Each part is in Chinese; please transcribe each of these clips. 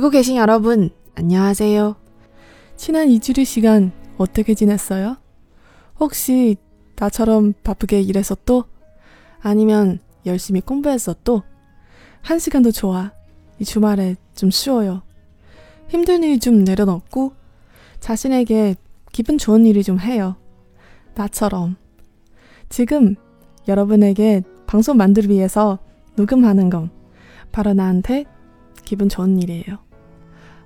듣고 계신 여러분, 안녕하세요. 지난 2주의 시간 어떻게 지냈어요? 혹시 나처럼 바쁘게 일해서 또? 아니면 열심히 공부해서 또? 한 시간도 좋아. 이 주말에 좀 쉬어요. 힘든 일 좀 내려놓고 자신에게 기분 좋은 일을 좀 해요. 나처럼. 지금 여러분에게 방송 만들기 위해서 녹음하는 건 바로 나한테 기분 좋은 일이에요.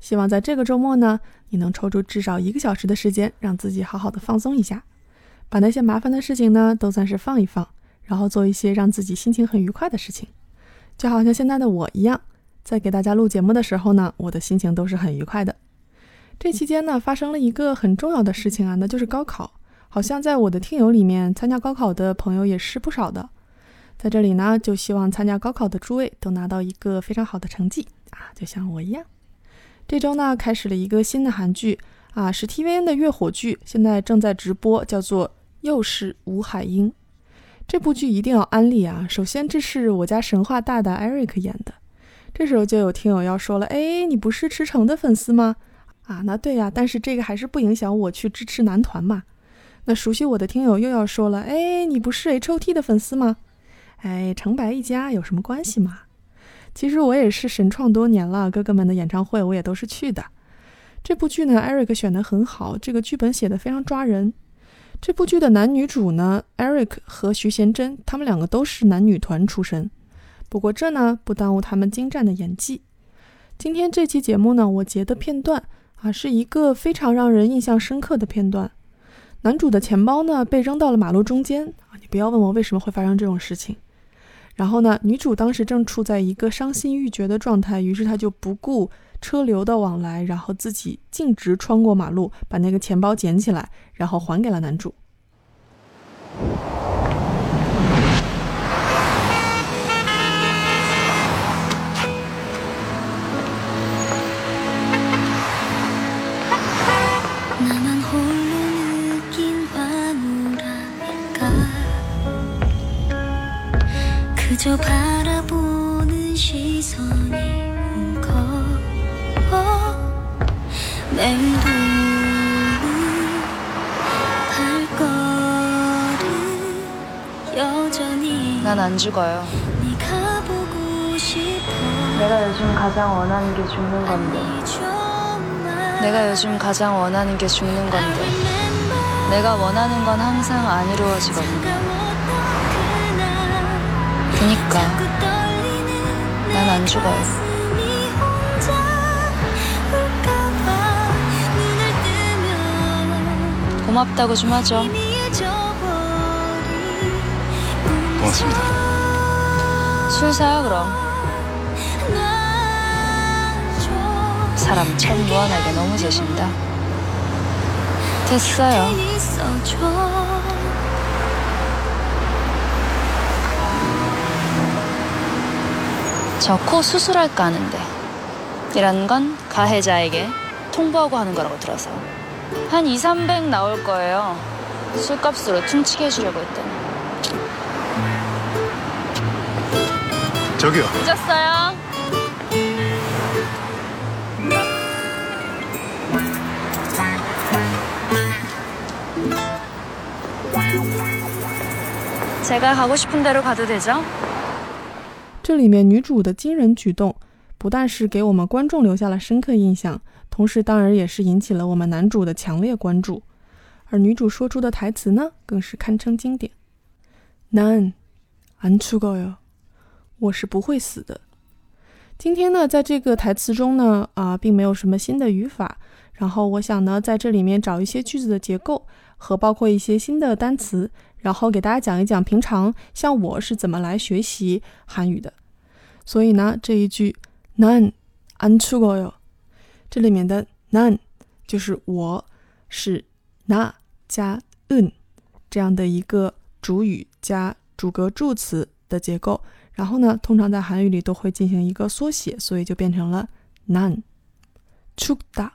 希望在这个周末呢，你能抽出至少一个小时的时间，让自己好好的放松一下，把那些麻烦的事情呢都算是放一放，然后做一些让自己心情很愉快的事情。就好像现在的我一样，在给大家录节目的时候呢，我的心情都是很愉快的。这期间呢，发生了一个很重要的事情啊，那就是高考。好像在我的听友里面，参加高考的朋友也是不少的。在这里呢，就希望参加高考的诸位都拿到一个非常好的成绩啊，就像我一样。这周呢，开始了一个新的韩剧啊，是 TVN 的月火剧，现在正在直播，叫做《又是吴海英》。这部剧一定要安利啊！首先，这是我家神话大大 Eric 演的。这时候就有听友要说了：“哎，你不是池诚的粉丝吗？”啊，那对呀，但是这个还是不影响我去支持男团嘛。那熟悉我的听友又要说了：“哎，你不是 H.O.T 的粉丝吗？”哎，成白一家有什么关系嘛？其实我也是神创多年了，哥哥们的演唱会我也都是去的。这部剧呢，Eric 选的很好，这个剧本写的非常抓人。这部剧的男女主呢，Eric 和徐贤真，他们两个都是男女团出身。不过这呢，不耽误他们精湛的演技。今天这期节目呢，我截的片段啊，是一个非常让人印象深刻的片段。男主的钱包呢，被扔到了马路中间啊！你不要问我为什么会发生这种事情。然后呢，女主当时正处在一个伤心欲绝的状态，于是她就不顾车流的往来，然后自己径直穿过马路，把那个钱包捡起来，然后还给了男主。 난 안 죽어요. 내가 요즘 가장 원하는 게 죽는 건데. 내가 요즘 가장 원하는 게 죽는 건데. 내가 원하는 건 항상 안 이루어지거든 요. 그니까 난 안 죽어요. 고맙다고 좀 하죠. 고맙습니다. 술 사요 그럼. 사람 참 무한하게 너무 재신다. 됐어요. 저 코 수술할까 하는데 이런 건 가해자에게 통보하고 하는 거라고 들어서 한 2, 300 나올 거예요. 술값으로 퉁치게 해주려고 했더니 저기요. 늦었어요. 제가 가고 싶은 대로 가도 되죠? 这里面女主的惊人举动，不但是给我们观众留下了深刻印象，同时当然也是引起了我们男主的强烈关注。而女主说出的台词呢，更是堪称经典。난안죽어 요， 我是不会死的。今天呢，在这个台词中呢，啊，并没有什么新的语法。然后我想呢，在这里面找一些句子的结构 和包括一些新的单词，然后给大家讲一讲平常像我是怎么来学习韩语的。所以呢，这一句난안죽어 요， 这里面的난 就是我是那加 n 这样的一个主语加主格助词的结构。然后呢，通常在韩语里都会进行一个缩写，所以就变成了 nan。죽다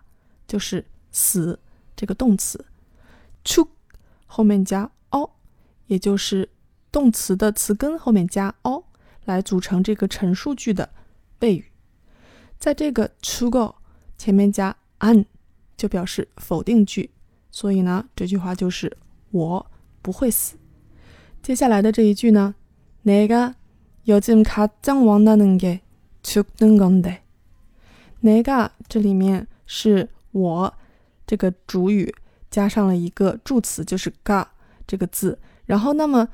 就是死这个动词， 죽后面加 o，也就是动词的词根后面加 o 来组成这个陈述句的谓语。在这个죽어前面加 an 就表示否定句，所以呢，这句话就是我不会死。接下来的这一句呢，내가요즘가장원하는게죽는건데내가这里面是我这个主语 加上了一个助词，就是“嘎”这个字。然后，那么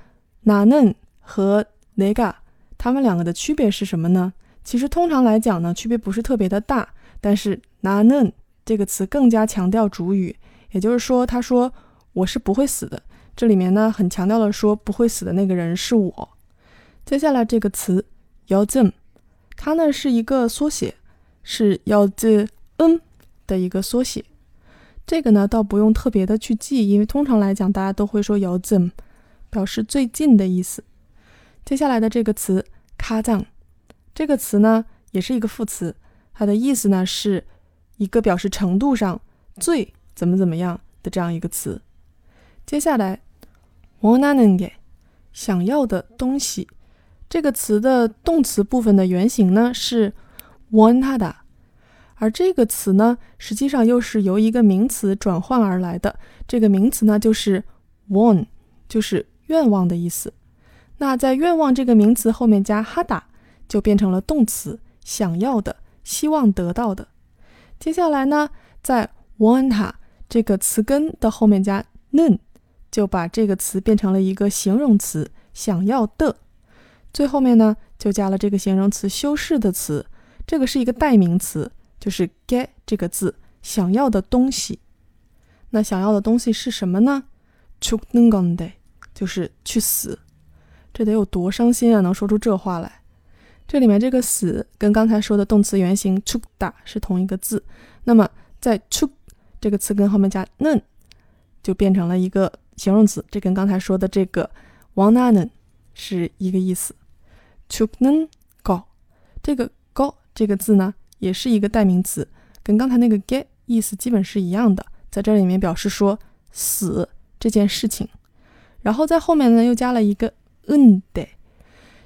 “na ne” 和 “ne ga” 它们两个的区别是什么呢？其实通常来讲呢，区别不是特别的大。但是 “na ne” 这个词更加强调主语，也就是说，他说我是不会死的。这里面呢，很强调的说不会死的那个人是我。接下来这个词 “yo 它呢是一个缩写，是 “yo zen” 的一个缩写。这个呢倒不用特别的去记，因为通常来讲大家都会说요 즘， 表示最近的意思。接下来的这个词가 장， 这个词呢也是一个副词，它的意思呢是一个表示程度上最怎么怎么样的这样一个词。接下来원하는 게， 想要的东西。这个词的动词部分的原型呢是 want a， 而这个词呢实际上又是由一个名词转换而来的。这个名词呢就是 want，就是愿望的意思。那在愿望这个名词后面加哈达，就变成了动词，想要的、希望得到的。接下来呢，在 want 这个词根的后面加 n n 就把这个词变成了一个形容词，想要的。最后面呢，就加了这个形容词修饰的词，这个是一个代名词，就是 get 这个字，想要的东西。那想要的东西是什么呢？죽는건 데， 就是去死。这得有多伤心啊！能说出这话来。这里面这个死跟刚才说的动词原形죽다是同一个字。那么在죽这个词根后面加는， 就变成了一个形容词。这跟刚才说的这个원하는是一个意思。죽는 거， 这个거这个字呢， 也是一个代名词，跟刚才那个게意思基本是一样的，在这里面表示说死这件事情。然后在后面呢，又加了一个은 데，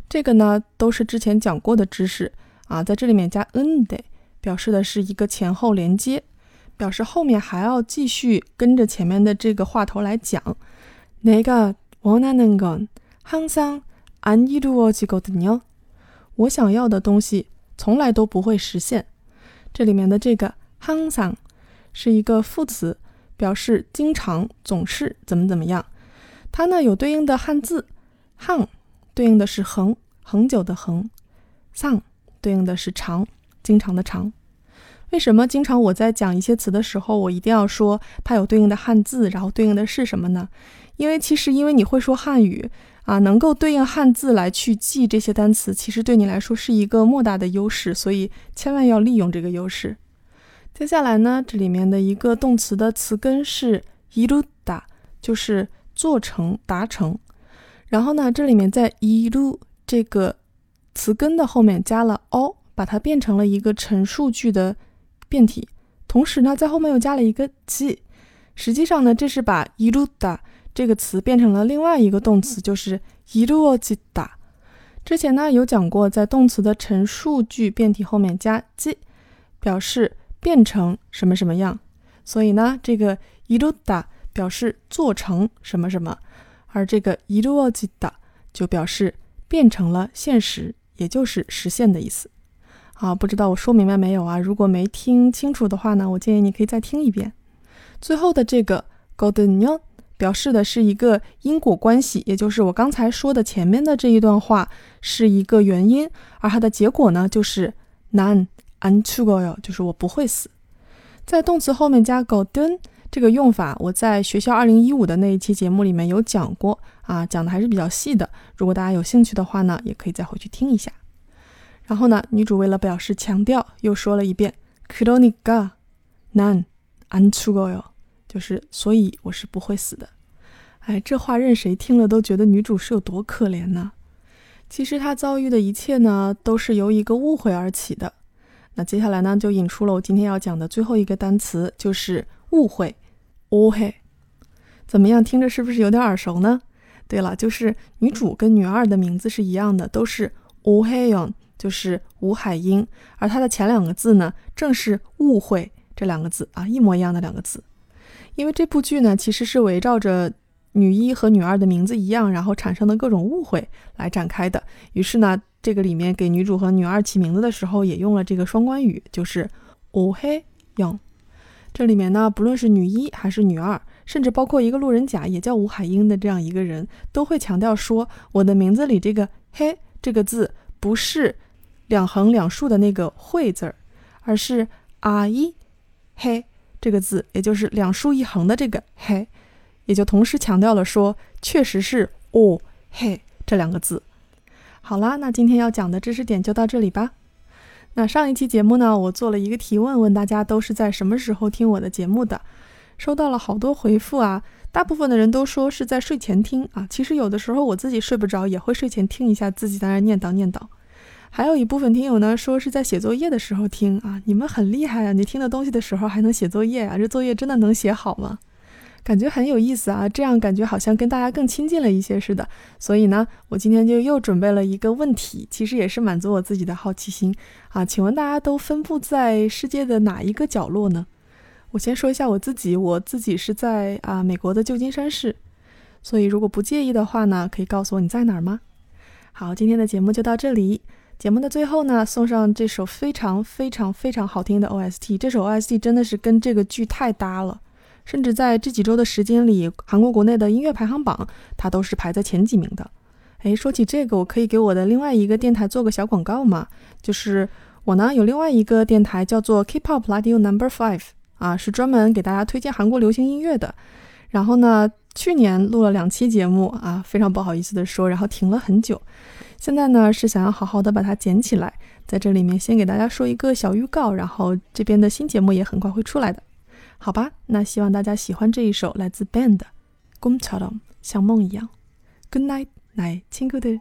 这个呢都是之前讲过的知识啊，在这里面加은 데， 表示的是一个前后连接，表示后面还要继续跟着前面的这个话头来讲。내가원하는건항상 안이루어지거든 요。 我想要的东西 从来都不会实现。这里面的这个 hang 桑是一个副词，表示经常总是怎么怎么样。它呢有对应的汉字，hang 对应的是恒恒久的恒，song 对应的是长，经常的长。为什么经常我在讲一些词的时候，我一定要说它有对应的汉字，然后对应的是什么呢？因为其实因为你会说汉语。啊，能够对应汉字来去记这些单词，其实对你来说是一个莫大的优势，所以千万要利用这个优势。接下来呢，这里面的一个动词的词根是이루 다， 就是做成、达成。然后呢，这里面在이루这个词根的后面加了 o，把它变成了一个陈述句的变体，同时呢，在后面又加了一个 g，实际上呢，这是把이루다 这个词变成了另外一个动词就是之前呢有讲过在动词的陈述句变体后面加 j 表示变成什么什么样。所以呢这个 ilu da 表示做成什么什么而这个 iluo da 就表示变成了现实也就是实现的意思。好不知道我说明白没有啊？如果没听清楚的话呢我建议你可以再听一遍。最后的这个 golden nu 表示的是一个因果关系也就是我刚才说的前面的这一段话是一个原因而它的结果呢就是 none until 就是我不会死。在动词后面加个 oden 这个用法我在学校二零一五的那一期节目里面有讲过啊讲的还是比较细的如果大家有兴趣的话呢也可以再回去听一下。然后呢女主为了表示强调又说了一遍 kroni ga none until 就是所以我是不会死的。哎，这话任谁听了都觉得女主是有多可怜呢？其实她遭遇的一切呢，都是由一个误会而起的。那接下来呢，就引出了我今天要讲的最后一个单词，就是误会。误会，怎么样？听着是不是有点耳熟呢？对了，就是女主跟女二的名字是一样的，都是吴海英，就是吴海英。而它的前两个字呢，正是误会这两个字啊，一模一样的两个字。因为这部剧呢，其实是围绕着女一和女二的名字一样，然后产生的各种误会来展开的。于是呢，这个里面给女主和女二起名字的时候，也用了这个双关语，就是吴海英。这里面呢，不论是女一还是女二。甚至包括一个路人甲也叫吴海英的这样一个人，都会强调说，我的名字里这个“嘿”这个字不是两横两竖的那个“会”字儿，而是“啊一嘿”这个字，也就是两竖一横的这个“嘿”，也就同时强调了说，确实是“哦嘿”这两个字。好啦，那今天要讲的知识点就到这里吧。那上一期节目呢，我做了一个提问，问大家都是在什么时候听我的节目的。收到了好多回复啊，大部分的人都说是在睡前听啊。其实有的时候我自己睡不着，也会睡前听一下，自己在那念叨念叨。还有一部分听友呢，说是在写作业的时候听啊。你们很厉害啊，你听的东西的时候还能写作业啊？这作业真的能写好吗？感觉很有意思啊，这样感觉好像跟大家更亲近了一些似的。所以呢，我今天就又准备了一个问题，其实也是满足我自己的好奇心啊。请问大家都分布在世界的哪一个角落呢？我先说一下我自己，我自己是在啊美国的旧金山市，所以如果不介意的话呢，可以告诉我你在哪儿吗？好，今天的节目就到这里。节目的最后呢，送上这首非常非常非常好听的 OST。这首 OST 真的是跟这个剧太搭了，甚至在这几周的时间里，韩国国内的音乐排行榜它都是排在前几名的。诶，说起这个，我可以给我的另外一个电台做个小广告吗？就是我呢有另外一个电台叫做 K-pop Radio Number Five。啊，是专门给大家推荐韩国流行音乐的。然后呢，去年录了两期节目啊，非常不好意思的说，然后停了很久。现在呢，是想要好好的把它捡起来，在这里面先给大家说一个小预告，然后这边的新节目也很快会出来的，好吧？那希望大家喜欢这一首来自 Band《꿈처럼》，像梦一样。Good night，来，亲哥的。